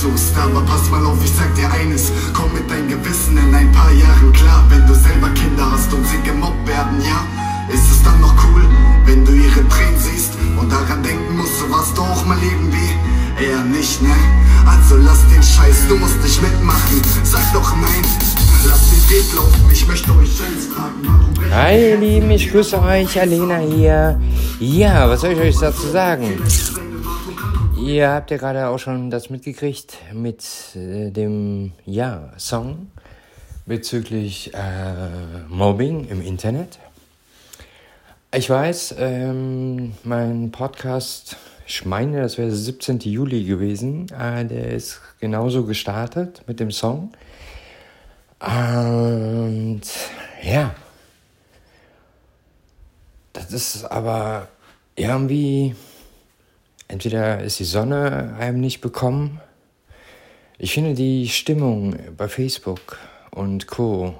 suchst. Aber pass mal auf, ich sag dir eines, komm mit deinem Gewissen in ein paar Jahren klar. Wenn du selber Kinder hast und sie gemobbt werden, ja, ist es dann noch cool, wenn du ihre Tränen siehst und daran denken musst, so warst du auch mal irgendwie eher nicht, ne? Also lass den Scheiß, du musst nicht mitmachen, sag doch nein. Lass den Weg laufen, ich möchte euch selbst fragen. Hi ihr Lieben, ich grüße euch, Alena hier. Ja, was soll ich euch dazu sagen? Ihr habt ja gerade auch schon das mitgekriegt mit äh, dem ja, Song bezüglich äh, Mobbing im Internet. Ich weiß, ähm, mein Podcast, ich meine, das wäre der 17. Juli gewesen, äh, der ist genauso gestartet mit dem Song. Und ja, das ist aber irgendwie, entweder ist die Sonne einem nicht bekommen. Ich finde die Stimmung bei Facebook und Co.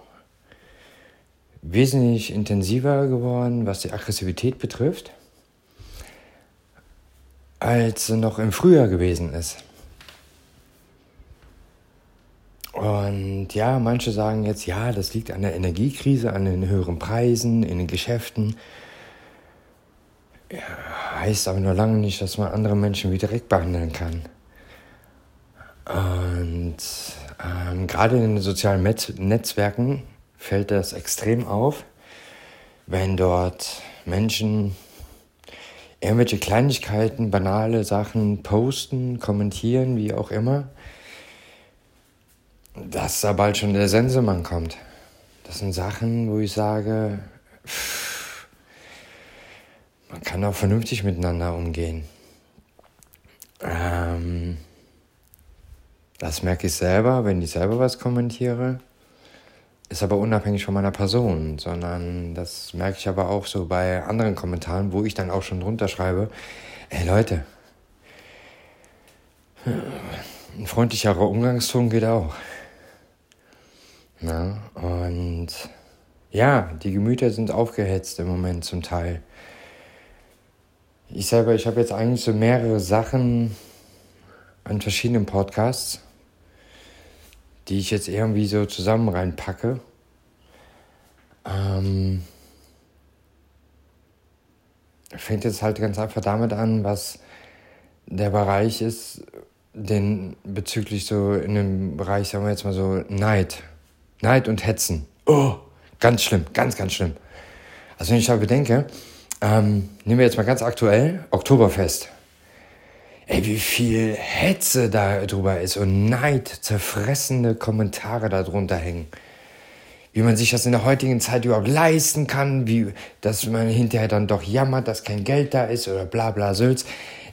wesentlich intensiver geworden, was die Aggressivität betrifft, als noch im Frühjahr gewesen ist. Und ja, manche sagen jetzt, ja, das liegt an der Energiekrise, an den höheren Preisen, in den Geschäften. Ja, heißt aber nur lange nicht, dass man andere Menschen wie direkt behandeln kann. Und ähm, gerade in den sozialen Met Netzwerken fällt das extrem auf, wenn dort Menschen irgendwelche Kleinigkeiten, banale Sachen posten, kommentieren, wie auch immer dass da bald schon der Sensemann kommt. Das sind Sachen, wo ich sage, pff, man kann auch vernünftig miteinander umgehen. Ähm, das merke ich selber, wenn ich selber was kommentiere. Ist aber unabhängig von meiner Person, sondern das merke ich aber auch so bei anderen Kommentaren, wo ich dann auch schon drunter schreibe, ey Leute, ein freundlicherer Umgangston geht auch. Na, und ja, die Gemüter sind aufgehetzt im Moment zum Teil. Ich selber, ich habe jetzt eigentlich so mehrere Sachen an verschiedenen Podcasts, die ich jetzt irgendwie so zusammen reinpacke. Ähm, fängt jetzt halt ganz einfach damit an, was der Bereich ist, den bezüglich so in dem Bereich, sagen wir jetzt mal so, Neid Neid und Hetzen. Oh, ganz schlimm, ganz, ganz schlimm. Also wenn ich da bedenke, ähm, nehmen wir jetzt mal ganz aktuell, Oktoberfest. Ey, wie viel Hetze da drüber ist und Neid, zerfressende Kommentare darunter hängen. Wie man sich das in der heutigen Zeit überhaupt leisten kann, wie, dass man hinterher dann doch jammert, dass kein Geld da ist oder bla bla Sülz.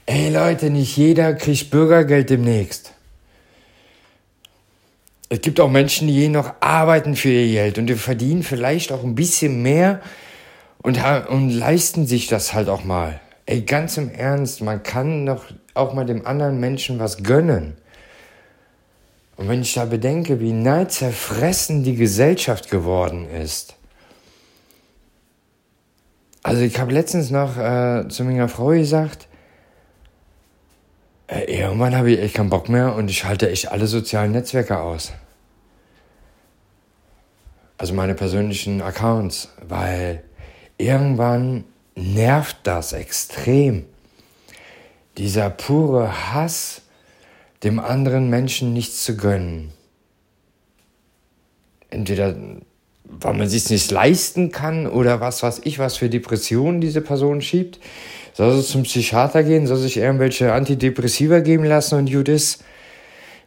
Ey Leute, nicht jeder kriegt Bürgergeld demnächst. Es gibt auch Menschen, die noch arbeiten für ihr Geld und die verdienen vielleicht auch ein bisschen mehr und, und leisten sich das halt auch mal. Ey, ganz im Ernst, man kann doch auch mal dem anderen Menschen was gönnen. Und wenn ich da bedenke, wie neidzerfressen die Gesellschaft geworden ist. Also ich habe letztens noch äh, zu meiner Frau gesagt, äh, irgendwann habe ich echt keinen Bock mehr und ich halte echt alle sozialen Netzwerke aus. Also meine persönlichen Accounts, weil irgendwann nervt das extrem. Dieser pure Hass, dem anderen Menschen nichts zu gönnen. Entweder weil man sich nicht leisten kann oder was weiß ich, was für Depressionen diese Person schiebt. Soll sie zum Psychiater gehen, soll sich irgendwelche Antidepressiva geben lassen und gut.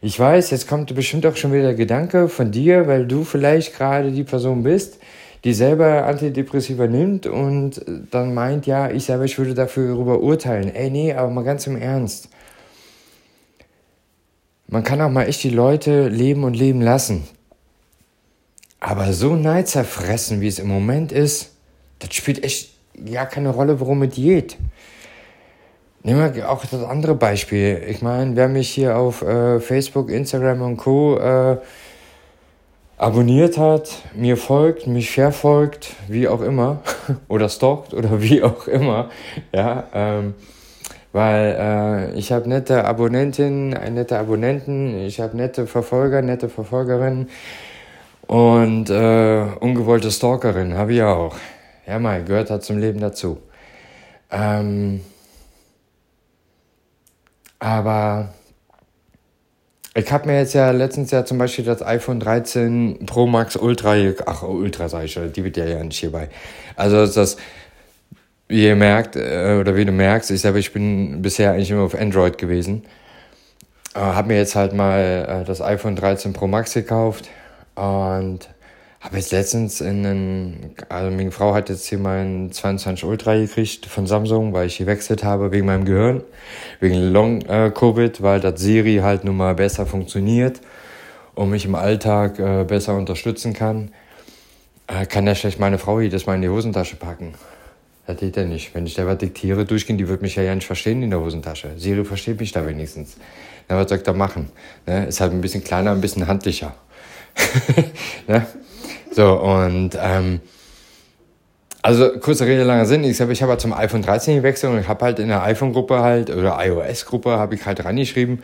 Ich weiß, jetzt kommt bestimmt auch schon wieder der Gedanke von dir, weil du vielleicht gerade die Person bist, die selber Antidepressiva nimmt und dann meint, ja, ich selber, ich würde dafür darüber urteilen. Ey, nee, aber mal ganz im Ernst. Man kann auch mal echt die Leute leben und leben lassen. Aber so neidzerfressen, wie es im Moment ist, das spielt echt ja keine Rolle, worum es geht. Nehmen wir auch das andere Beispiel. Ich meine, wer mich hier auf äh, Facebook, Instagram und Co. Äh, abonniert hat, mir folgt, mich verfolgt, wie auch immer, oder stalkt oder wie auch immer, ja, ähm, Weil äh, ich habe nette Abonnentinnen, nette Abonnenten, ich habe nette Verfolger, nette Verfolgerinnen und äh, ungewollte Stalkerin habe ich auch. Ja, mal, gehört halt zum Leben dazu. Ähm, aber ich habe mir jetzt ja letztens ja zum Beispiel das iPhone 13 Pro Max Ultra, ach Ultra sag ich schon, die wird ja ja nicht hierbei. Also das, wie ihr merkt, äh, oder wie du merkst, ich selber, ich bin bisher eigentlich immer auf Android gewesen. Äh, habe mir jetzt halt mal äh, das iPhone 13 Pro Max gekauft und habe jetzt letztens in einen, also meine Frau hat jetzt hier meinen 22 Ultra gekriegt von Samsung, weil ich gewechselt habe wegen meinem Gehirn, wegen Long äh, Covid, weil das Siri halt nun mal besser funktioniert und mich im Alltag äh, besser unterstützen kann. Äh, kann ja schlecht meine Frau jedes Mal in die Hosentasche packen. Das geht ja nicht. Wenn ich da was diktiere, durchgehen, die wird mich ja, ja nicht verstehen in der Hosentasche. Siri versteht mich da wenigstens. Na, was soll ich da machen? Ne? Ist halt ein bisschen kleiner, ein bisschen handlicher. ne? So, und ähm, also kurzer Rede, langer Sinn. Ich habe ich hab halt zum iPhone 13 gewechselt und ich habe halt in der iPhone-Gruppe halt, oder iOS-Gruppe, habe ich halt reingeschrieben,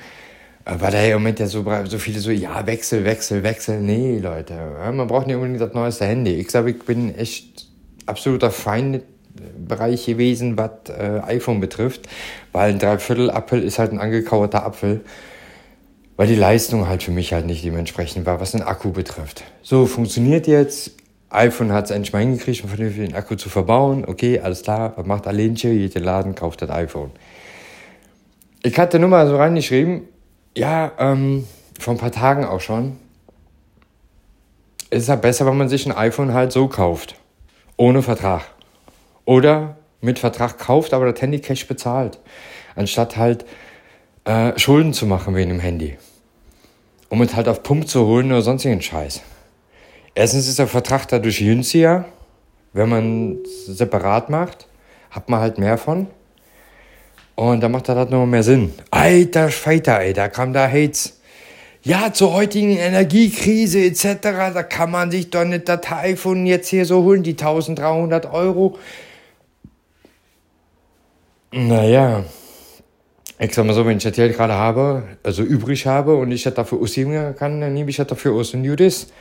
äh, weil da im Moment ja so, so viele so, ja, Wechsel, Wechsel, Wechsel. Nee, Leute, man braucht nicht unbedingt das neueste Handy. Ich sage, ich bin echt absoluter Feind Bereich gewesen, was äh, iPhone betrifft, weil ein Dreiviertel Apfel ist halt ein angekauerter Apfel weil die Leistung halt für mich halt nicht dementsprechend war, was den Akku betrifft. So, funktioniert jetzt. iPhone hat es endlich mal hingekriegt, um den Akku zu verbauen. Okay, alles klar, was macht Alenche? Jeder Laden kauft das iPhone. Ich hatte nur mal so reingeschrieben, ja, ähm, vor ein paar Tagen auch schon, es ist halt besser, wenn man sich ein iPhone halt so kauft. Ohne Vertrag. Oder mit Vertrag kauft, aber das Handy Cash bezahlt. Anstatt halt äh, Schulden zu machen wegen dem Handy um es halt auf Pump zu holen oder sonstigen Scheiß. Erstens ist der Vertrag dadurch günstiger, wenn man es separat macht, hat man halt mehr von. Und da macht das halt noch mehr Sinn. Alter Schweiter, ey, da kam da Hates. Ja, zur heutigen Energiekrise etc., da kann man sich doch nicht das iPhone jetzt hier so holen, die 1300 Euro. Naja, ich sag mal so, wenn ich das Geld gerade habe, also übrig habe und ich das dafür ausgeben kann, dann nehme ich das dafür aus und gut ist.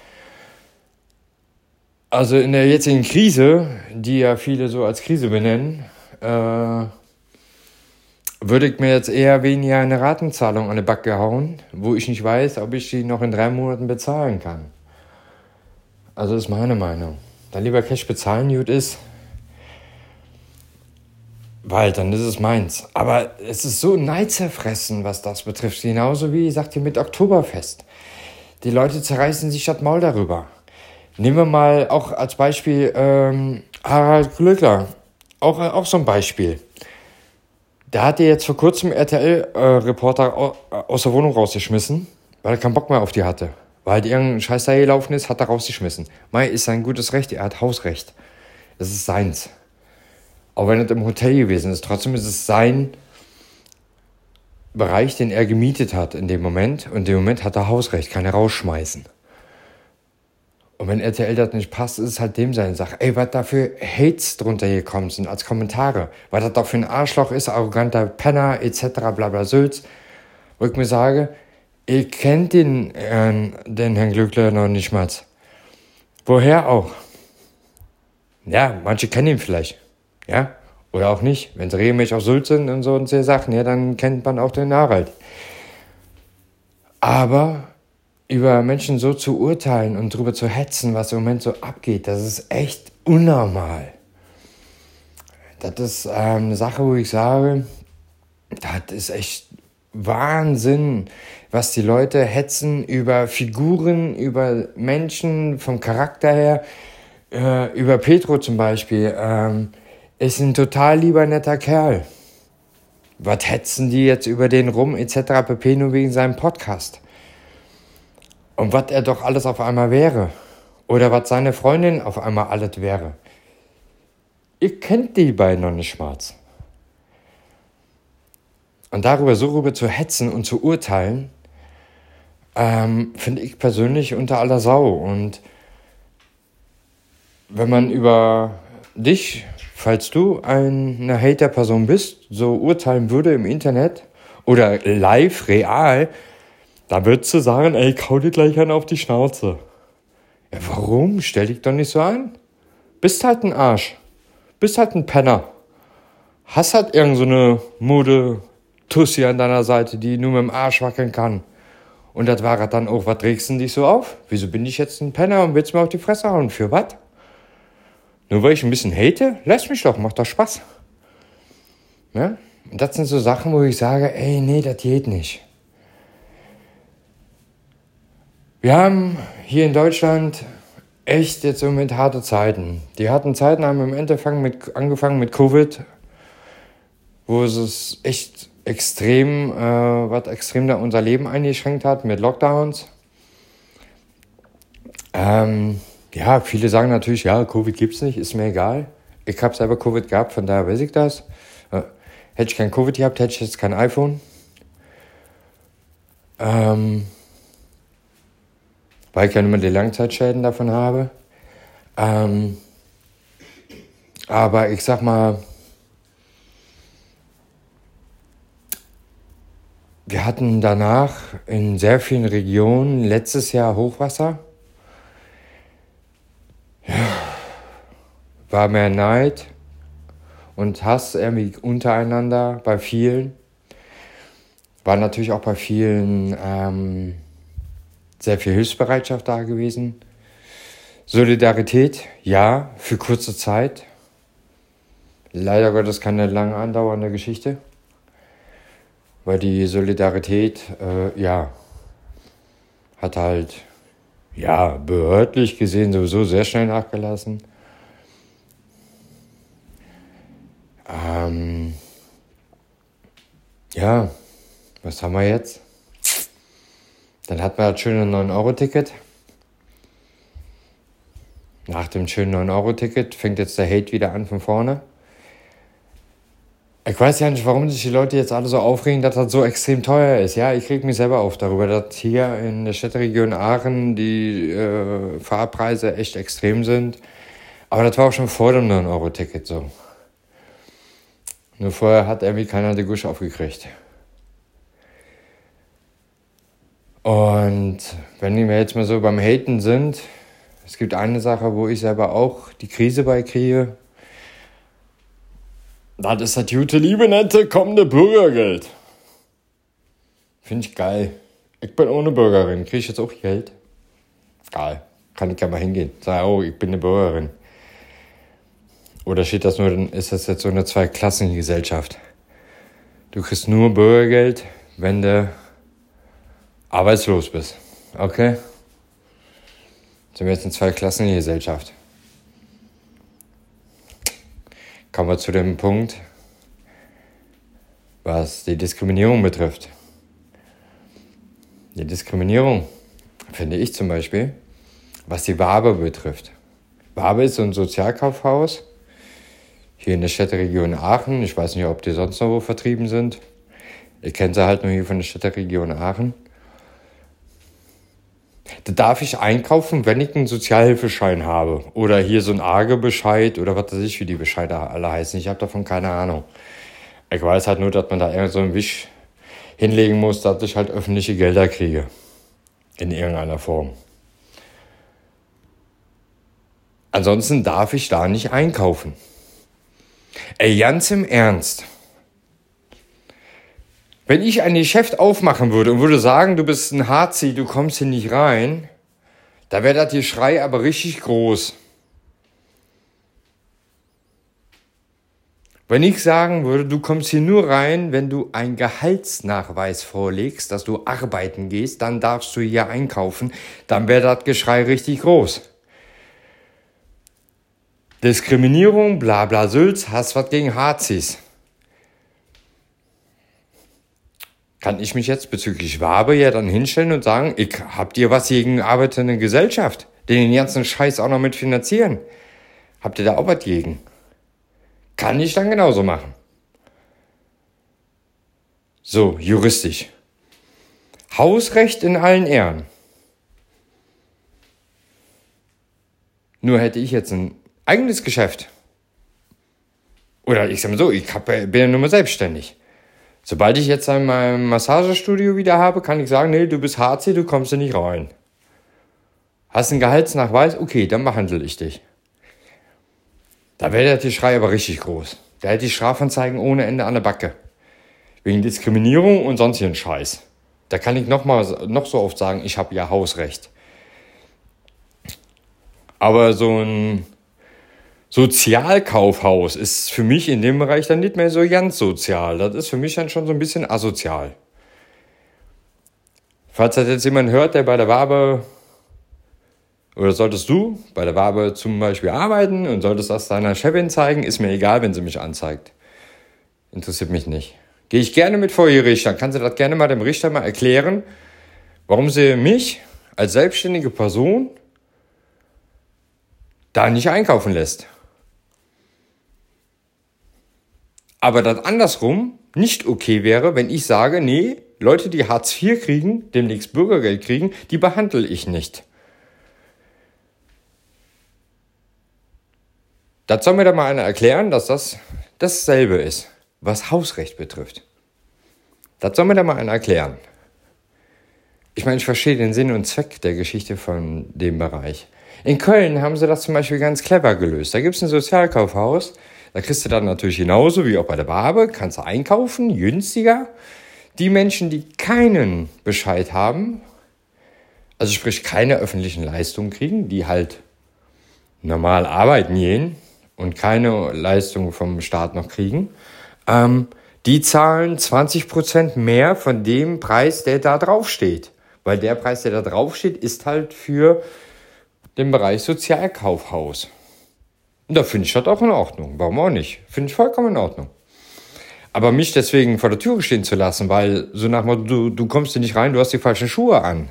Also in der jetzigen Krise, die ja viele so als Krise benennen, äh, würde ich mir jetzt eher weniger eine Ratenzahlung an die Backe hauen, wo ich nicht weiß, ob ich die noch in drei Monaten bezahlen kann. Also ist meine Meinung. Dann lieber Cash bezahlen, gut ist, weil dann ist es meins. Aber es ist so neidzerfressen, was das betrifft. Genauso wie, sagt ihr, mit Oktoberfest. Die Leute zerreißen sich das Maul darüber. Nehmen wir mal auch als Beispiel ähm, Harald Glöckler. Auch, äh, auch so ein Beispiel. Der hatte jetzt vor kurzem RTL-Reporter äh, aus der Wohnung rausgeschmissen, weil er keinen Bock mehr auf die hatte. Weil halt irgendein Scheiß da gelaufen ist, hat er rausgeschmissen. Mai ist sein gutes Recht, er hat Hausrecht. Das ist seins. Auch wenn es im Hotel gewesen ist, trotzdem ist es sein Bereich, den er gemietet hat in dem Moment. Und in dem Moment hat er Hausrecht, kann er rausschmeißen. Und wenn RTL das nicht passt, ist es halt dem seine Sache. Ey, was da für Hates drunter gekommen sind als Kommentare. Was das doch für ein Arschloch ist, arroganter Penner, etc., bla bla Sülz. Wo ich mir sage, ihr kennt den, äh, den Herrn Glückler noch nicht mal. Woher auch? Ja, manche kennen ihn vielleicht. Ja? Oder auch nicht. Wenn sie regelmäßig auf Sylt sind und so und so Sachen, ja, dann kennt man auch den Harald. Aber über Menschen so zu urteilen und darüber zu hetzen, was im Moment so abgeht, das ist echt unnormal. Das ist ähm, eine Sache, wo ich sage, das ist echt Wahnsinn, was die Leute hetzen über Figuren, über Menschen vom Charakter her, äh, über Petro zum Beispiel. Ähm, ist ein total lieber netter Kerl. Was hetzen die jetzt über den rum, etc. pp. nur wegen seinem Podcast? Und was er doch alles auf einmal wäre. Oder was seine Freundin auf einmal alles wäre. Ihr kennt die beiden noch nicht schwarz. Und darüber so rüber zu hetzen und zu urteilen, ähm, finde ich persönlich unter aller Sau. Und wenn man über dich, falls du eine Hater-Person bist, so urteilen würde im Internet oder live, real, da würdest du sagen, ey, kau dir gleich einen auf die Schnauze. Ja, warum? Stell dich doch nicht so an. Bist halt ein Arsch. Bist halt ein Penner. Hast halt irgend so Mode-Tussi an deiner Seite, die nur mit dem Arsch wackeln kann. Und das war dann auch, was regst du dich so auf? Wieso bin ich jetzt ein Penner und willst mir auf die Fresse hauen? Für was? Nur weil ich ein bisschen hate? Lass mich doch, macht doch Spaß. Ja? Und das sind so Sachen, wo ich sage, ey, nee, das geht nicht. Wir haben hier in Deutschland echt jetzt im Moment harte Zeiten. Die harten Zeiten haben im Endeffekt mit, angefangen mit Covid, wo es echt extrem, äh, was extrem da unser Leben eingeschränkt hat mit Lockdowns. Ähm, ja, viele sagen natürlich, ja, Covid gibt's nicht, ist mir egal. Ich habe selber Covid gehabt, von daher weiß ich das. Äh, hätte ich kein Covid gehabt, hätte ich jetzt kein iPhone. Ähm, weil ich ja immer die Langzeitschäden davon habe. Ähm, aber ich sag mal, Wir hatten danach in sehr vielen Regionen letztes Jahr Hochwasser. Ja, war mehr Neid und Hass irgendwie untereinander bei vielen. War natürlich auch bei vielen ähm, sehr viel Hilfsbereitschaft da gewesen. Solidarität, ja, für kurze Zeit. Leider Gottes keine lange andauernde Geschichte weil die Solidarität, äh, ja, hat halt, ja, behördlich gesehen sowieso sehr schnell nachgelassen. Ähm, ja, was haben wir jetzt? Dann hat man das schöne 9-Euro-Ticket. Nach dem schönen 9-Euro-Ticket fängt jetzt der Hate wieder an von vorne. Ich weiß ja nicht, warum sich die Leute jetzt alle so aufregen, dass das so extrem teuer ist. Ja, ich reg mich selber auf darüber, dass hier in der Städteregion Aachen die äh, Fahrpreise echt extrem sind. Aber das war auch schon vor dem 9-Euro-Ticket so. Nur vorher hat irgendwie keiner die Gusch aufgekriegt. Und wenn wir jetzt mal so beim Haten sind, es gibt eine Sache, wo ich selber auch die Krise bei kriege. Das ist das gute, liebe, nette, kommende Bürgergeld. Finde ich geil. Ich bin ohne Bürgerin. Kriege ich jetzt auch Geld? Geil. Kann ich ja mal hingehen. Sag, oh, ich bin eine Bürgerin. Oder steht das nur, dann ist das jetzt so eine Zweiklassengesellschaft. Du kriegst nur Bürgergeld, wenn du arbeitslos bist. Okay? Sind wir jetzt eine Zweiklassengesellschaft. Kommen wir zu dem Punkt, was die Diskriminierung betrifft. Die Diskriminierung finde ich zum Beispiel, was die Wabe betrifft. Wabe ist so ein Sozialkaufhaus hier in der Städteregion Aachen. Ich weiß nicht, ob die sonst noch wo vertrieben sind. Ich kenne sie halt nur hier von der Städteregion Aachen. Da darf ich einkaufen, wenn ich einen Sozialhilfeschein habe. Oder hier so ein AGE-Bescheid oder was weiß ich, wie die Bescheide alle heißen. Ich habe davon keine Ahnung. Ich weiß halt nur, dass man da irgend so einen Wisch hinlegen muss, dass ich halt öffentliche Gelder kriege. In irgendeiner Form. Ansonsten darf ich da nicht einkaufen. Ey, ganz im Ernst. Wenn ich ein Geschäft aufmachen würde und würde sagen, du bist ein Harzi, du kommst hier nicht rein, da wäre das Geschrei aber richtig groß. Wenn ich sagen würde, du kommst hier nur rein, wenn du einen Gehaltsnachweis vorlegst, dass du arbeiten gehst, dann darfst du hier einkaufen, dann wäre das Geschrei richtig groß. Diskriminierung, bla bla Sülz, hast was gegen Hazis. Kann ich mich jetzt bezüglich Wabe ja dann hinstellen und sagen, ich hab dir was gegen arbeitende Gesellschaft, den ganzen Scheiß auch noch mitfinanzieren. Habt ihr da auch was gegen? Kann ich dann genauso machen. So, juristisch. Hausrecht in allen Ehren. Nur hätte ich jetzt ein eigenes Geschäft Oder ich sag mal so, ich hab, bin ja nur mal selbstständig. Sobald ich jetzt in meinem Massagestudio wieder habe, kann ich sagen, nee, du bist HC, du kommst da nicht rein. Hast einen Gehaltsnachweis? Okay, dann behandle ich dich. Da wäre der Schrei aber richtig groß. Da hätte ich Strafanzeigen ohne Ende an der Backe. Wegen Diskriminierung und sonstigen Scheiß. Da kann ich noch, mal, noch so oft sagen, ich habe ja Hausrecht. Aber so ein Sozialkaufhaus ist für mich in dem Bereich dann nicht mehr so ganz sozial. Das ist für mich dann schon so ein bisschen asozial. Falls das jetzt jemand hört, der bei der Wabe oder solltest du bei der Wabe zum Beispiel arbeiten und solltest das deiner Chefin zeigen, ist mir egal, wenn sie mich anzeigt. Interessiert mich nicht. Gehe ich gerne mit vor ihr Richter, kann sie das gerne mal dem Richter mal erklären, warum sie mich als selbstständige Person da nicht einkaufen lässt. Aber das andersrum nicht okay wäre, wenn ich sage, nee, Leute, die Hartz IV kriegen, demnächst Bürgergeld kriegen, die behandle ich nicht. Das soll mir da mal einer erklären, dass das dasselbe ist, was Hausrecht betrifft. Das soll mir da mal einer erklären. Ich meine, ich verstehe den Sinn und Zweck der Geschichte von dem Bereich. In Köln haben sie das zum Beispiel ganz clever gelöst. Da gibt es ein Sozialkaufhaus, da kriegst du dann natürlich genauso wie auch bei der Barbe, kannst du einkaufen, günstiger. Die Menschen, die keinen Bescheid haben, also sprich keine öffentlichen Leistungen kriegen, die halt normal arbeiten gehen, und keine Leistung vom Staat noch kriegen, ähm, die zahlen 20% mehr von dem Preis, der da draufsteht. Weil der Preis, der da draufsteht, ist halt für den Bereich Sozialkaufhaus. Und da finde ich das auch in Ordnung. Warum auch nicht? Finde ich vollkommen in Ordnung. Aber mich deswegen vor der Tür stehen zu lassen, weil so nach dem du, du kommst hier nicht rein, du hast die falschen Schuhe an,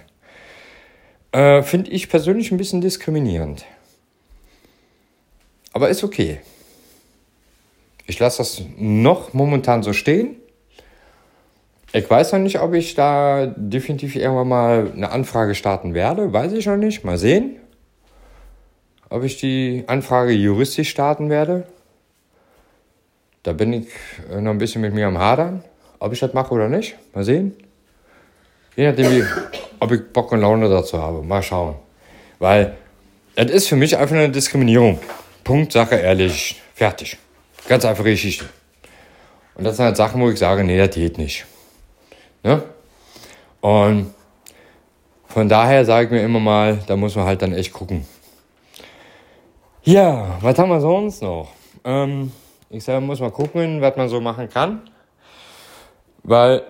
äh, finde ich persönlich ein bisschen diskriminierend. Aber ist okay. Ich lasse das noch momentan so stehen. Ich weiß noch nicht, ob ich da definitiv irgendwann mal eine Anfrage starten werde. Weiß ich noch nicht. Mal sehen, ob ich die Anfrage juristisch starten werde. Da bin ich noch ein bisschen mit mir am Hadern, ob ich das mache oder nicht. Mal sehen. Je nachdem, wie, ob ich Bock und Laune dazu habe. Mal schauen. Weil das ist für mich einfach eine Diskriminierung. Punkt, Sache, ehrlich, fertig. Ganz einfache Geschichte. Und das sind halt Sachen, wo ich sage, nee, das geht nicht. Ne? Und von daher sage ich mir immer mal, da muss man halt dann echt gucken. Ja, was haben wir sonst noch? Ähm, ich sage, muss mal gucken, was man so machen kann. Weil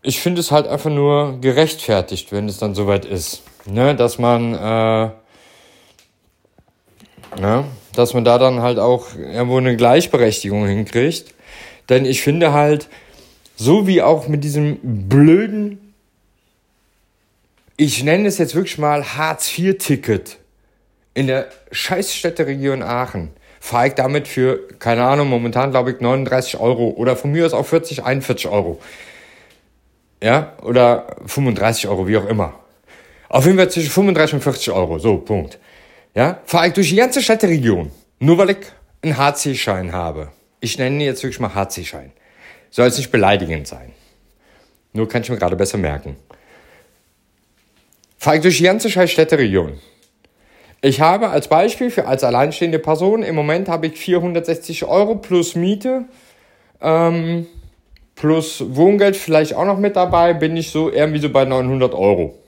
ich finde es halt einfach nur gerechtfertigt, wenn es dann soweit ist. Ne? Dass man äh, ja, dass man da dann halt auch irgendwo eine Gleichberechtigung hinkriegt. Denn ich finde halt, so wie auch mit diesem blöden, ich nenne es jetzt wirklich mal Hartz-IV-Ticket in der Scheißstädteregion Aachen, fahre ich damit für, keine Ahnung, momentan glaube ich 39 Euro oder von mir aus auch 40, 41 Euro. Ja, oder 35 Euro, wie auch immer. Auf jeden Fall zwischen 35 und 40 Euro, so, Punkt ja, fahre ich durch die ganze Städteregion, nur weil ich einen HC-Schein habe. Ich nenne ihn jetzt wirklich mal HC-Schein. Soll es nicht beleidigend sein. Nur kann ich mir gerade besser merken. Fahre ich durch die ganze scheiß Städteregion. Ich habe als Beispiel für als alleinstehende Person im Moment habe ich 460 Euro plus Miete, ähm, plus Wohngeld vielleicht auch noch mit dabei, bin ich so irgendwie so bei 900 Euro.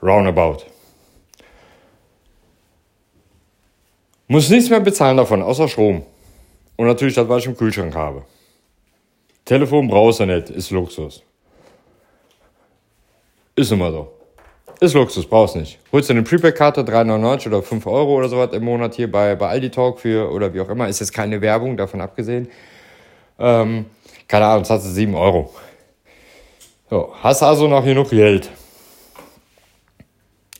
Roundabout. Muss nichts mehr bezahlen davon, außer Strom. Und natürlich das, was ich im Kühlschrank habe. Telefon brauchst du nicht, ist Luxus. Ist immer so. Ist Luxus, brauchst nicht. Holst du eine Prepaid-Karte, 3,99 oder 5 Euro oder sowas im Monat hier bei, bei Aldi Talk für oder wie auch immer. Ist jetzt keine Werbung, davon abgesehen. Ähm, keine Ahnung, hast du 7 Euro. So, hast also noch genug Geld.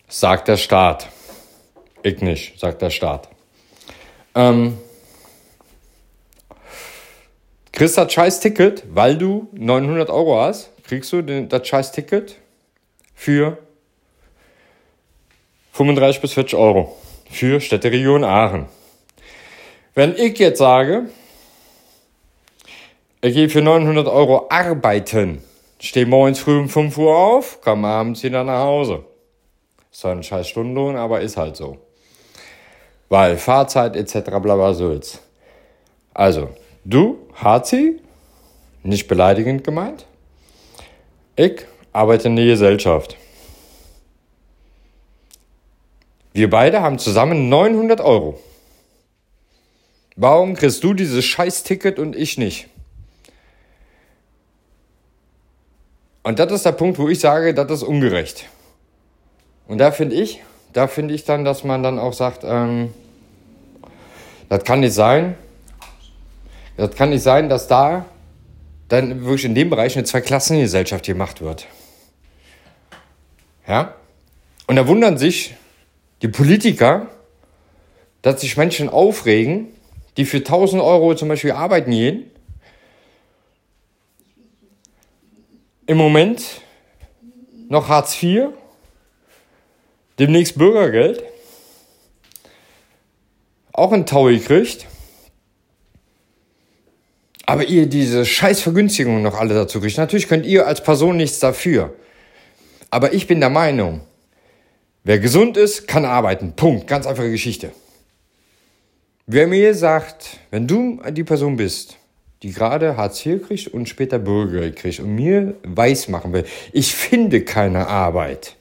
Sagt der Staat. Ich nicht, sagt der Staat. Ähm, kriegst das scheiß Ticket, weil du 900 Euro hast, kriegst du den, das scheiß Ticket für 35 bis 40 Euro für Städteregion Aachen. Wenn ich jetzt sage, ich gehe für 900 Euro arbeiten, stehe morgens früh um 5 Uhr auf, komme abends wieder nach Hause. Ist zwar ein scheiß Stundenlohn, aber ist halt so. Weil Fahrzeit etc. bla bla so jetzt. Also, du, Hazi, nicht beleidigend gemeint. Ich arbeite in der Gesellschaft. Wir beide haben zusammen 900 Euro. Warum kriegst du dieses Scheiß-Ticket und ich nicht? Und das ist der Punkt, wo ich sage, das ist ungerecht. Und da finde ich, da finde ich dann, dass man dann auch sagt, ähm, das kann nicht sein. Das kann nicht sein, dass da dann wirklich in dem Bereich eine Zweiklassengesellschaft gemacht wird. Ja? Und da wundern sich die Politiker, dass sich Menschen aufregen, die für 1000 Euro zum Beispiel arbeiten gehen, im Moment noch Hartz IV, demnächst Bürgergeld, auch ein Taui kriegt, aber ihr diese scheiß Vergünstigungen noch alle dazu kriegt. Natürlich könnt ihr als Person nichts dafür. Aber ich bin der Meinung, wer gesund ist, kann arbeiten. Punkt. Ganz einfache Geschichte. Wer mir sagt, wenn du die Person bist, die gerade Hartz IV kriegt und später Bürgergeld kriegt und mir weiß machen will, ich finde keine Arbeit.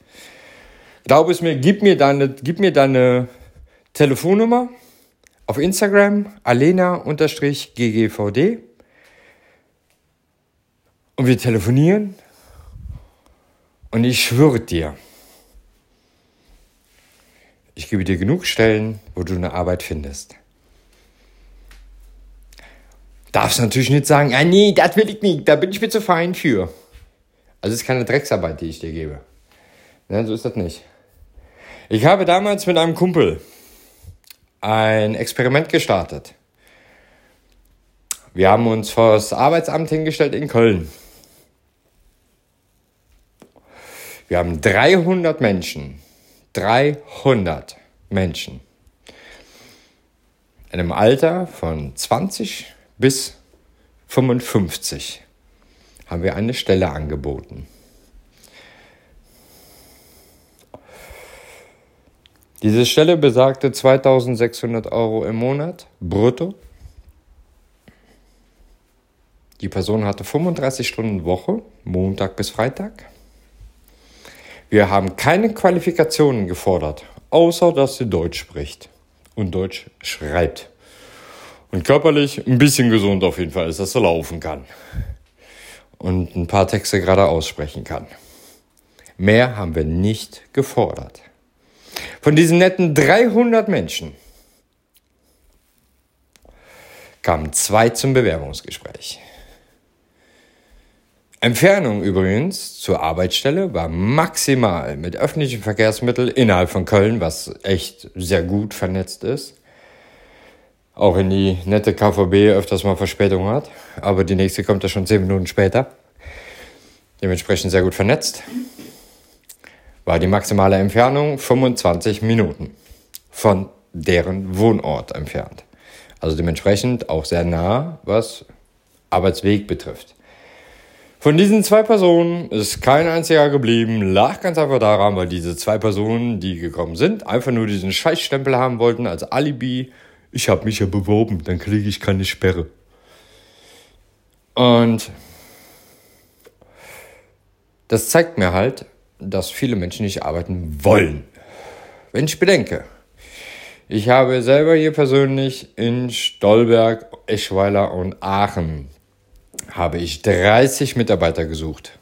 Glaub es mir, gib mir deine, gib mir deine Telefonnummer auf Instagram, alena-ggvd und wir telefonieren und ich schwöre dir, ich gebe dir genug Stellen, wo du eine Arbeit findest darfst natürlich nicht sagen, ah nee, das will ich nicht, da bin ich mir zu fein für. Also es ist keine Drecksarbeit, die ich dir gebe. Nein, so ist das nicht. Ich habe damals mit einem Kumpel ein Experiment gestartet. Wir haben uns vor das Arbeitsamt hingestellt in Köln. Wir haben 300 Menschen, 300 Menschen in einem Alter von 20 bis 55 haben wir eine Stelle angeboten. Diese Stelle besagte 2600 Euro im Monat brutto. Die Person hatte 35 Stunden Woche, Montag bis Freitag. Wir haben keine Qualifikationen gefordert, außer dass sie Deutsch spricht und Deutsch schreibt. Und körperlich ein bisschen gesund auf jeden Fall ist, dass er laufen kann. Und ein paar Texte gerade aussprechen kann. Mehr haben wir nicht gefordert. Von diesen netten 300 Menschen kamen zwei zum Bewerbungsgespräch. Entfernung übrigens zur Arbeitsstelle war maximal mit öffentlichen Verkehrsmitteln innerhalb von Köln, was echt sehr gut vernetzt ist, auch wenn die nette KVB öfters mal Verspätung hat. Aber die nächste kommt ja schon zehn Minuten später. Dementsprechend sehr gut vernetzt. War die maximale Entfernung 25 Minuten von deren Wohnort entfernt. Also dementsprechend auch sehr nah, was Arbeitsweg betrifft. Von diesen zwei Personen ist kein einziger geblieben. Lag ganz einfach daran, weil diese zwei Personen, die gekommen sind, einfach nur diesen Scheißstempel haben wollten als Alibi ich habe mich ja beworben, dann kriege ich keine Sperre. Und das zeigt mir halt, dass viele Menschen nicht arbeiten wollen. Wenn ich bedenke, ich habe selber hier persönlich in Stolberg, Eschweiler und Aachen habe ich 30 Mitarbeiter gesucht.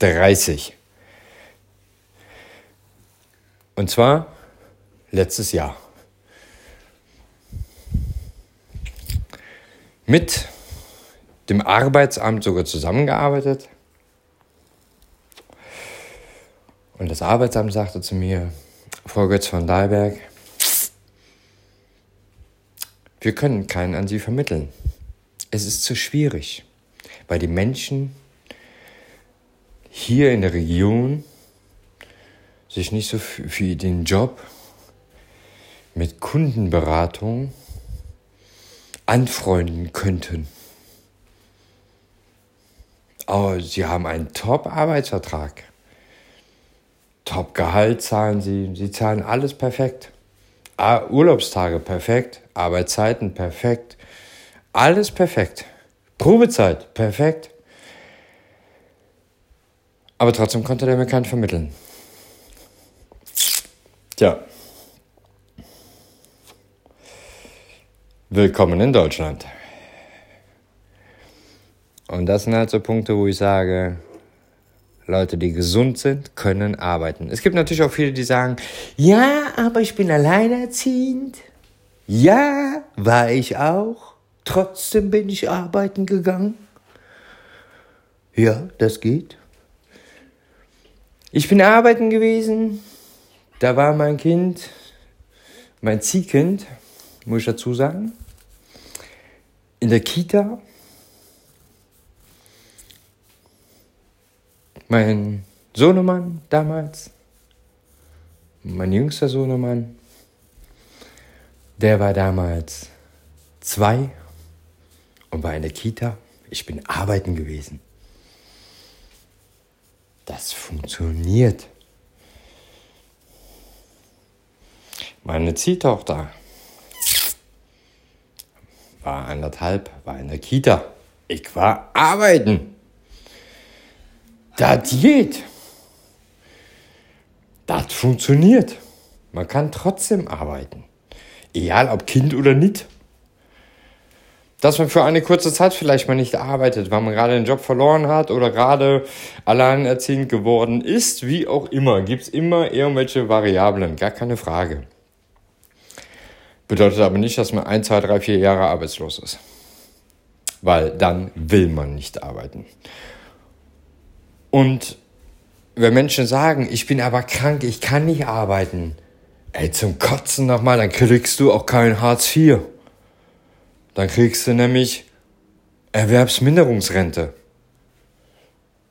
30. Und zwar letztes Jahr. mit dem Arbeitsamt sogar zusammengearbeitet. Und das Arbeitsamt sagte zu mir, Frau Götz von Dahlberg, wir können keinen an Sie vermitteln. Es ist zu schwierig, weil die Menschen hier in der Region sich nicht so für den Job mit Kundenberatung anfreunden könnten. Aber sie haben einen Top-Arbeitsvertrag. Top-Gehalt zahlen sie. Sie zahlen alles perfekt. Urlaubstage perfekt. Arbeitszeiten perfekt. Alles perfekt. Probezeit perfekt. Aber trotzdem konnte der mir keinen vermitteln. Tja. Willkommen in Deutschland. Und das sind halt so Punkte, wo ich sage, Leute, die gesund sind, können arbeiten. Es gibt natürlich auch viele, die sagen, ja, aber ich bin alleinerziehend. Ja, war ich auch. Trotzdem bin ich arbeiten gegangen. Ja, das geht. Ich bin arbeiten gewesen. Da war mein Kind, mein Ziehkind, muss ich dazu sagen, in der Kita. Mein Sohnemann damals, mein jüngster Sohnemann, der war damals zwei und war in der Kita. Ich bin arbeiten gewesen. Das funktioniert. Meine Ziehtochter war anderthalb, war in der Kita. Ich war arbeiten. Das geht. Das funktioniert. Man kann trotzdem arbeiten. Egal ob Kind oder nicht. Dass man für eine kurze Zeit vielleicht mal nicht arbeitet, weil man gerade den Job verloren hat oder gerade alleinerziehend geworden ist, wie auch immer, gibt es immer irgendwelche Variablen, gar keine Frage. Bedeutet aber nicht, dass man ein, zwei, drei, vier Jahre arbeitslos ist. Weil dann will man nicht arbeiten. Und wenn Menschen sagen, ich bin aber krank, ich kann nicht arbeiten, ey, zum Kotzen nochmal, dann kriegst du auch kein Hartz IV. Dann kriegst du nämlich Erwerbsminderungsrente.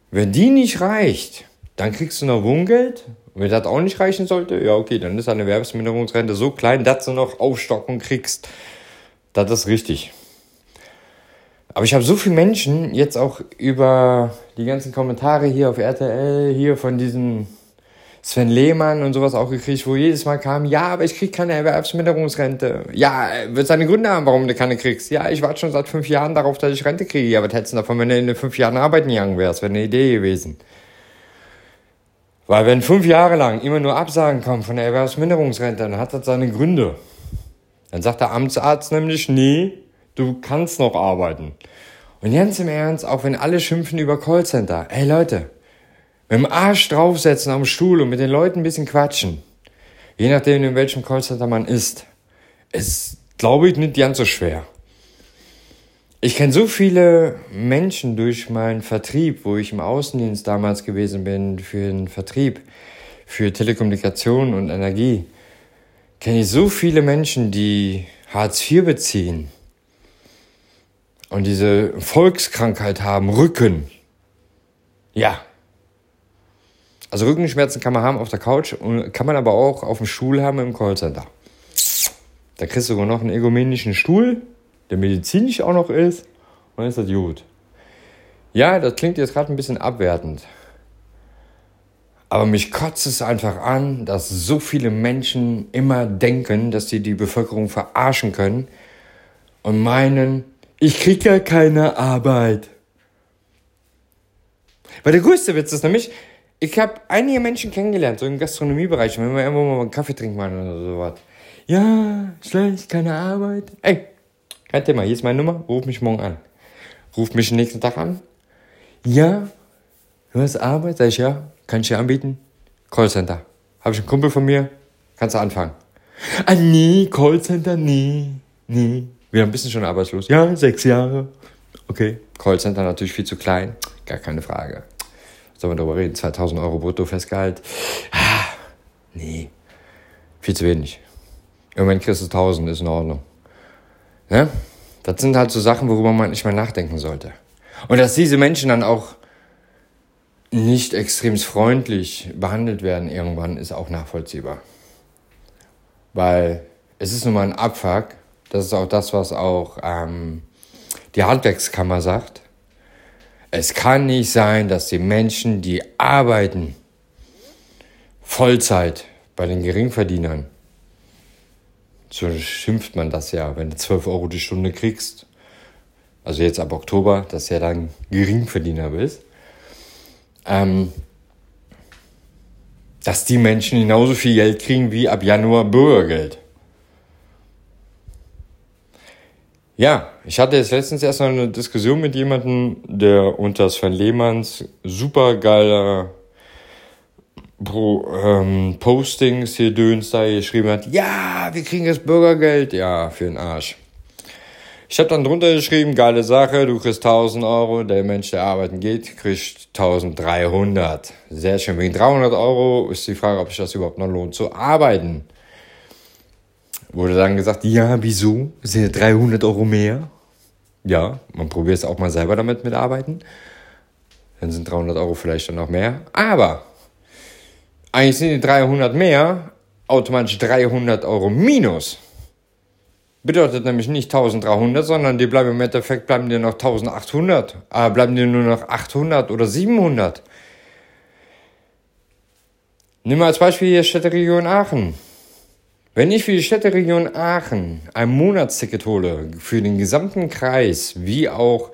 Wenn die nicht reicht, dann kriegst du noch Wohngeld und wenn das auch nicht reichen sollte, ja, okay, dann ist deine Erwerbsminderungsrente so klein, dass du noch Aufstockung kriegst. Das ist richtig. Aber ich habe so viele Menschen jetzt auch über die ganzen Kommentare hier auf RTL, hier von diesem Sven Lehmann und sowas auch gekriegt, wo jedes Mal kam, ja, aber ich krieg keine Erwerbsminderungsrente. Ja, wird seine Gründe haben, warum du keine kriegst. Ja, ich warte schon seit fünf Jahren darauf, dass ich Rente kriege. Ja, was hättest du davon, wenn du in den fünf Jahren arbeiten gegangen wärst? Wäre eine Idee gewesen. Weil wenn fünf Jahre lang immer nur Absagen kommen von der Erwerbsminderungsrente, dann hat das seine Gründe. Dann sagt der Amtsarzt nämlich, nee, du kannst noch arbeiten. Und ganz im Ernst, auch wenn alle schimpfen über Callcenter, ey Leute, mit dem Arsch draufsetzen am Stuhl und mit den Leuten ein bisschen quatschen, je nachdem in welchem Callcenter man ist, ist, glaube ich, nicht ganz so schwer. Ich kenne so viele Menschen durch meinen Vertrieb, wo ich im Außendienst damals gewesen bin, für den Vertrieb, für Telekommunikation und Energie. Kenne ich so viele Menschen, die Hartz IV beziehen und diese Volkskrankheit haben, Rücken. Ja. Also Rückenschmerzen kann man haben auf der Couch und kann man aber auch auf dem Stuhl haben im Callcenter. Da kriegst du sogar noch einen ergonomischen Stuhl der medizinisch auch noch ist, und dann ist das gut. Ja, das klingt jetzt gerade ein bisschen abwertend. Aber mich kotzt es einfach an, dass so viele Menschen immer denken, dass sie die Bevölkerung verarschen können und meinen, ich krieg ja keine Arbeit. Weil der größte Witz ist nämlich, ich habe einige Menschen kennengelernt, so im Gastronomiebereich, wenn wir irgendwo mal einen Kaffee trinken wollen oder sowas. Ja, schlecht, keine Arbeit. Ey, kein Thema, hier ist meine Nummer, ruf mich morgen an. Ruf mich den nächsten Tag an. Ja, du hast Arbeit? Sag ich, ja, kann ich dir anbieten? Callcenter. Habe ich einen Kumpel von mir, kannst du anfangen. Ah, nee, Callcenter, nee, nee. Wir haben ein bisschen schon arbeitslos. Ja, sechs Jahre. Okay, Callcenter natürlich viel zu klein, gar keine Frage. Sollen wir darüber reden? 2000 Euro brutto Festgehalt? Ah, nee, viel zu wenig. Irgendwann kriegst du 1000, ist in Ordnung. Ne? Das sind halt so Sachen, worüber man nicht mehr nachdenken sollte. Und dass diese Menschen dann auch nicht extrem freundlich behandelt werden irgendwann, ist auch nachvollziehbar. Weil es ist nun mal ein Abfuck, das ist auch das, was auch ähm, die Handwerkskammer sagt. Es kann nicht sein, dass die Menschen, die arbeiten, Vollzeit bei den Geringverdienern, so schimpft man das ja, wenn du 12 Euro die Stunde kriegst, also jetzt ab Oktober, dass du ja dann Geringverdiener bist, ähm, dass die Menschen genauso viel Geld kriegen wie ab Januar Bürgergeld. Ja, ich hatte jetzt letztens erst noch eine Diskussion mit jemandem, der unter Sven Lehmanns supergeiler Pro, ähm, Postings hier Döns da geschrieben hat, ja, wir kriegen jetzt Bürgergeld, ja, für den Arsch. Ich habe dann drunter geschrieben, geile Sache, du kriegst 1000 Euro, der Mensch, der arbeiten geht, kriegt 1300. Sehr schön. Wegen 300 Euro ist die Frage, ob sich das überhaupt noch lohnt zu arbeiten. Wurde dann gesagt, ja, wieso? Sind ja 300 Euro mehr? Ja, man probiert es auch mal selber damit mitarbeiten. Dann sind 300 Euro vielleicht dann noch mehr. Aber eigentlich sind die 300 mehr automatisch 300 Euro minus. Bedeutet nämlich nicht 1300, sondern die bleiben im Endeffekt bleiben dir noch 1800, aber bleiben dir nur noch 800 oder 700. Nimm mal als Beispiel hier Städteregion Aachen. Wenn ich für die Städteregion Aachen ein Monatsticket hole, für den gesamten Kreis, wie auch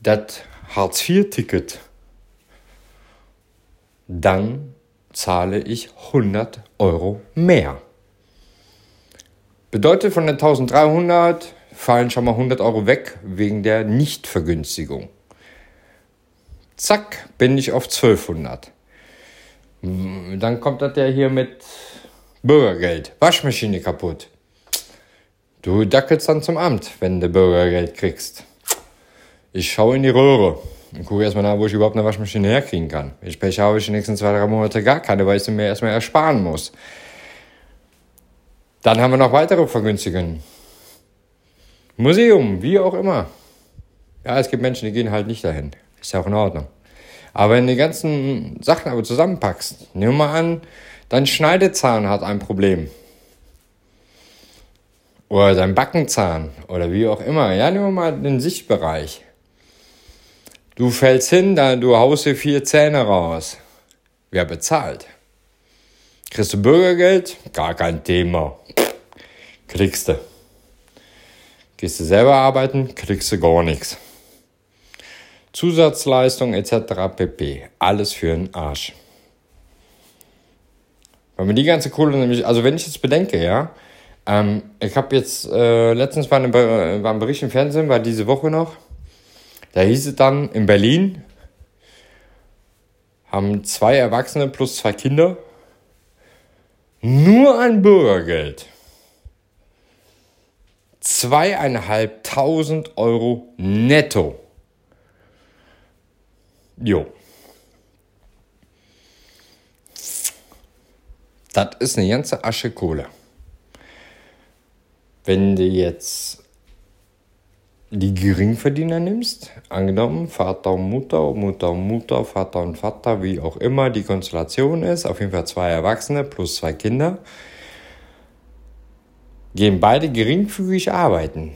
das Hartz-IV-Ticket, dann zahle ich 100 Euro mehr. Bedeutet, von den 1300 fallen schon mal 100 Euro weg wegen der Nichtvergünstigung. Zack, bin ich auf 1200. Dann kommt das ja hier mit Bürgergeld. Waschmaschine kaputt. Du dackelst dann zum Amt, wenn du Bürgergeld kriegst. Ich schaue in die Röhre und gucke erstmal nach, wo ich überhaupt eine Waschmaschine herkriegen kann. Ich Pech habe, ich die nächsten zwei, drei Monate gar keine, weil ich sie mir erstmal ersparen muss. Dann haben wir noch weitere Vergünstigungen. Museum, wie auch immer. Ja, es gibt Menschen, die gehen halt nicht dahin. Ist ja auch in Ordnung. Aber wenn du die ganzen Sachen aber zusammenpackst, nimm mal an, dein Schneidezahn hat ein Problem. Oder dein Backenzahn oder wie auch immer. Ja, nehmen wir mal den Sichtbereich. Du fällst hin, du haust dir vier Zähne raus. Wer bezahlt? Kriegst du Bürgergeld? Gar kein Thema. Kriegst du. Gehst du selber arbeiten? Kriegst du gar nichts. Zusatzleistung etc. pp. Alles für den Arsch. Weil mir die ganze Kohle nämlich, also wenn ich jetzt bedenke, ja, ähm, ich habe jetzt, äh, letztens war, eine, war ein Bericht im Fernsehen, war diese Woche noch, da hieß es dann, in Berlin haben zwei Erwachsene plus zwei Kinder nur ein Bürgergeld. Zweieinhalbtausend Euro netto. Jo. Das ist eine ganze Asche Kohle. Wenn du jetzt die Geringverdiener nimmst, angenommen Vater und Mutter, Mutter und Mutter, Vater und Vater, wie auch immer die Konstellation ist, auf jeden Fall zwei Erwachsene plus zwei Kinder, gehen beide geringfügig arbeiten.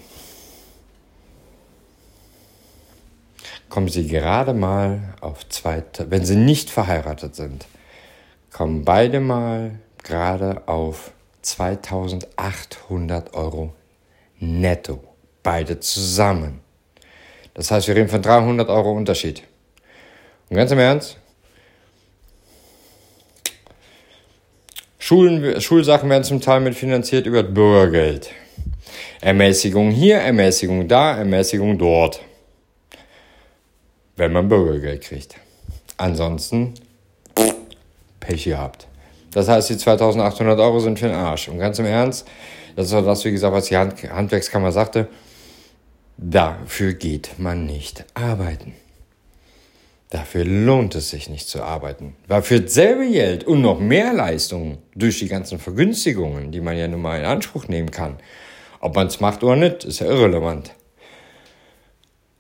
Kommen sie gerade mal auf zwei, wenn sie nicht verheiratet sind, kommen beide mal gerade auf 2800 Euro netto. Beide zusammen. Das heißt, wir reden von 300 Euro Unterschied. Und ganz im Ernst, Schulen, Schulsachen werden zum Teil mitfinanziert über Bürgergeld. Ermäßigung hier, Ermäßigung da, Ermäßigung dort. Wenn man Bürgergeld kriegt. Ansonsten Pech gehabt. Das heißt, die 2800 Euro sind für den Arsch. Und ganz im Ernst, das ist auch das, wie gesagt, was die Hand Handwerkskammer sagte, Dafür geht man nicht arbeiten. Dafür lohnt es sich nicht zu arbeiten. Weil für dasselbe Geld und noch mehr Leistungen durch die ganzen Vergünstigungen, die man ja nun mal in Anspruch nehmen kann, ob man es macht oder nicht, ist ja irrelevant.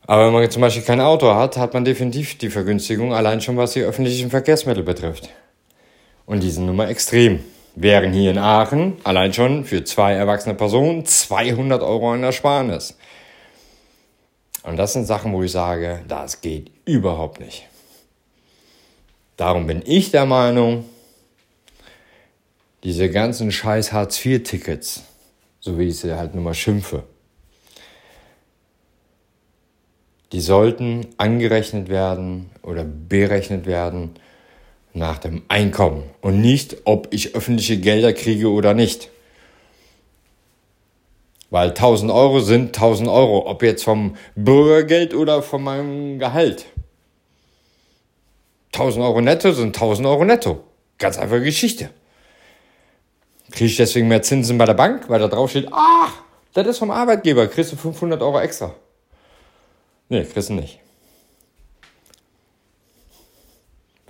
Aber wenn man zum Beispiel kein Auto hat, hat man definitiv die Vergünstigung, allein schon was die öffentlichen Verkehrsmittel betrifft. Und die sind nun mal extrem. wären hier in Aachen allein schon für zwei erwachsene Personen 200 Euro an Ersparnis. Und das sind Sachen, wo ich sage, das geht überhaupt nicht. Darum bin ich der Meinung, diese ganzen scheiß Hartz-IV-Tickets, so wie ich sie halt nun mal schimpfe, die sollten angerechnet werden oder berechnet werden nach dem Einkommen und nicht, ob ich öffentliche Gelder kriege oder nicht. Weil 1000 Euro sind 1000 Euro, ob jetzt vom Bürgergeld oder von meinem Gehalt. 1000 Euro netto sind 1000 Euro netto. Ganz einfache Geschichte. Kriege ich deswegen mehr Zinsen bei der Bank, weil da drauf steht, ach, das ist vom Arbeitgeber, kriegst du 500 Euro extra. Nee, kriegst du nicht.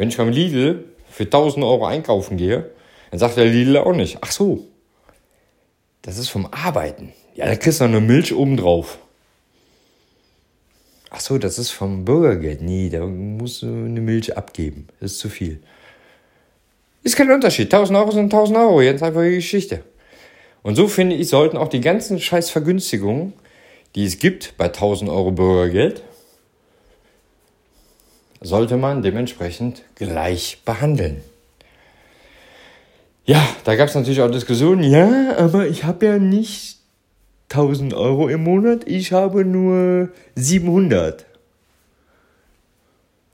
Wenn ich beim Lidl für 1000 Euro einkaufen gehe, dann sagt der Lidl auch nicht, ach so, das ist vom Arbeiten. Ja, da kriegst du noch eine Milch obendrauf. Ach so, das ist vom Bürgergeld. Nee, da musst du eine Milch abgeben. Das ist zu viel. Ist kein Unterschied. 1000 Euro sind 1000 Euro. Jetzt einfach die Geschichte. Und so finde ich, sollten auch die ganzen scheiß Vergünstigungen, die es gibt bei 1000 Euro Bürgergeld, sollte man dementsprechend gleich behandeln. Ja, da gab es natürlich auch Diskussionen. Ja, aber ich habe ja nicht 1000 Euro im Monat, ich habe nur 700,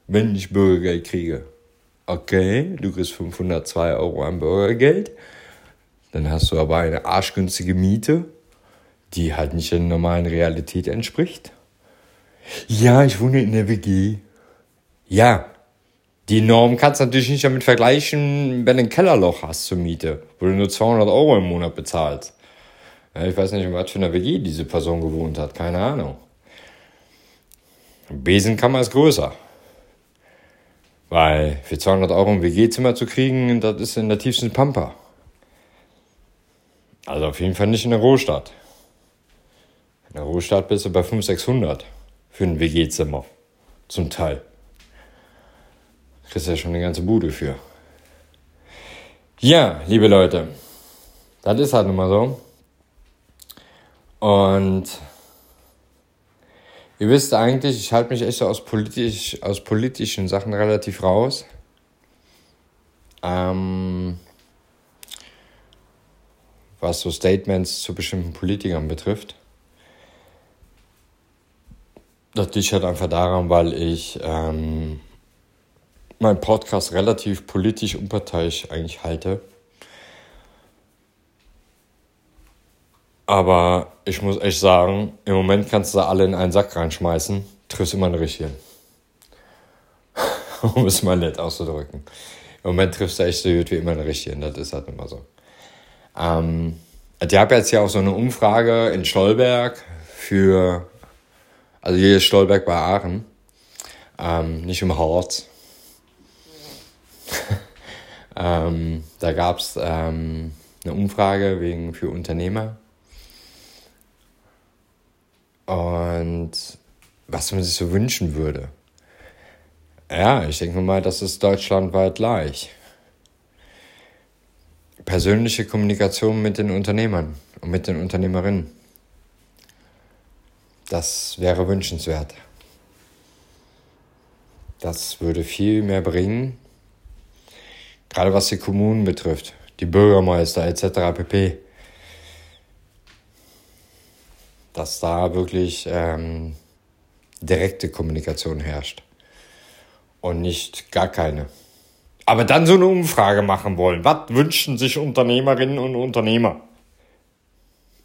wenn ich Bürgergeld kriege. Okay, du kriegst 502 Euro an Bürgergeld, dann hast du aber eine arschgünstige Miete, die halt nicht der normalen Realität entspricht. Ja, ich wohne in der WG. Ja, die Norm kannst du natürlich nicht damit vergleichen, wenn du ein Kellerloch hast zur Miete, wo du nur 200 Euro im Monat bezahlst. Ja, ich weiß nicht, in was für einer WG diese Person gewohnt hat, keine Ahnung. Besenkammer ist größer. Weil für 200 Euro ein WG-Zimmer zu kriegen, das ist in der tiefsten Pampa. Also auf jeden Fall nicht in der Großstadt. In der Großstadt bist du bei 500, 600 für ein WG-Zimmer. Zum Teil. Kriegst ja schon eine ganze Bude für. Ja, liebe Leute, das ist halt nun mal so. Und ihr wisst eigentlich, ich halte mich echt so aus, politisch, aus politischen Sachen relativ raus. Ähm, was so Statements zu bestimmten Politikern betrifft. Das liegt halt einfach daran, weil ich ähm, meinen Podcast relativ politisch unparteiisch eigentlich halte. Aber ich muss echt sagen, im Moment kannst du alle in einen Sack reinschmeißen, triffst immer einen richtigen. um es mal nett auszudrücken. Im Moment triffst du echt so gut wie immer einen richtigen, das ist halt immer so. Ähm, ich habe jetzt ja auch so eine Umfrage in Stolberg für, also hier ist Stolberg bei Aachen, ähm, nicht im Harz. ähm, da gab es ähm, eine Umfrage wegen für Unternehmer. Und was man sich so wünschen würde. Ja, ich denke mal, das ist deutschlandweit gleich. Persönliche Kommunikation mit den Unternehmern und mit den Unternehmerinnen. Das wäre wünschenswert. Das würde viel mehr bringen, gerade was die Kommunen betrifft, die Bürgermeister etc. pp. Dass da wirklich ähm, direkte Kommunikation herrscht und nicht gar keine. Aber dann so eine Umfrage machen wollen. Was wünschen sich Unternehmerinnen und Unternehmer?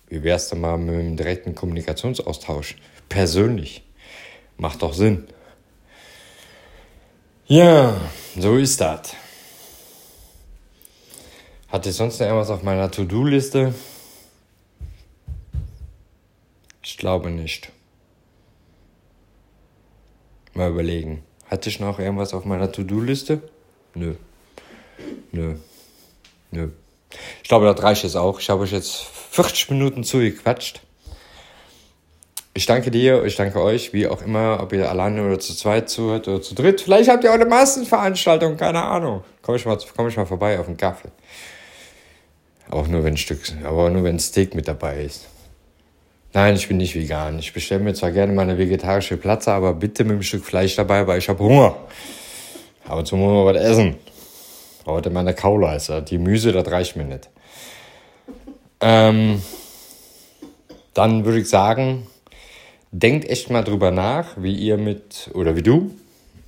Wie wär's denn mal mit einem direkten Kommunikationsaustausch? Persönlich. Macht doch Sinn. Ja, so ist das. Hatte ich sonst noch irgendwas auf meiner To-Do-Liste? Ich glaube nicht. Mal überlegen. Hatte ich noch irgendwas auf meiner To-Do-Liste? Nö. Nö. Nö. Ich glaube, das reicht jetzt auch. Ich habe euch jetzt 40 Minuten zugequatscht. Ich danke dir, ich danke euch, wie auch immer, ob ihr alleine oder zu zweit zuhört oder zu dritt. Vielleicht habt ihr auch eine Massenveranstaltung, keine Ahnung. Komm ich mal, komm ich mal vorbei auf den Kaffee. Auch nur wenn Stück, aber nur wenn Steak mit dabei ist. Nein, ich bin nicht vegan. Ich bestelle mir zwar gerne mal eine vegetarische Platze, aber bitte mit einem Stück Fleisch dabei, weil ich habe Hunger. Aber zum Hunger was essen. Heute meine Kauleister. Die Müse, das reicht mir nicht. Ähm, dann würde ich sagen, denkt echt mal drüber nach, wie ihr mit, oder wie du,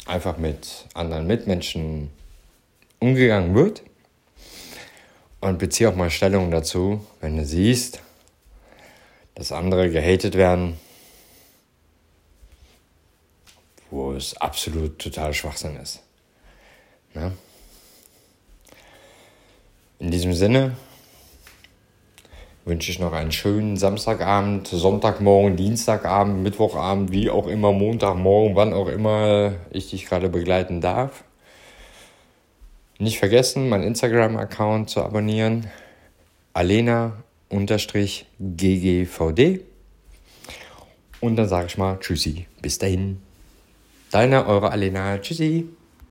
einfach mit anderen Mitmenschen umgegangen wird. Und beziehe auch mal Stellung dazu, wenn du siehst, dass andere gehatet werden, wo es absolut total Schwachsinn ist. Ne? In diesem Sinne wünsche ich noch einen schönen Samstagabend, Sonntagmorgen, Dienstagabend, Mittwochabend, wie auch immer, Montagmorgen, wann auch immer ich dich gerade begleiten darf. Nicht vergessen, meinen Instagram-Account zu abonnieren. Alena-ggvd. Und dann sage ich mal Tschüssi. Bis dahin. Deine, eure Alena. Tschüssi.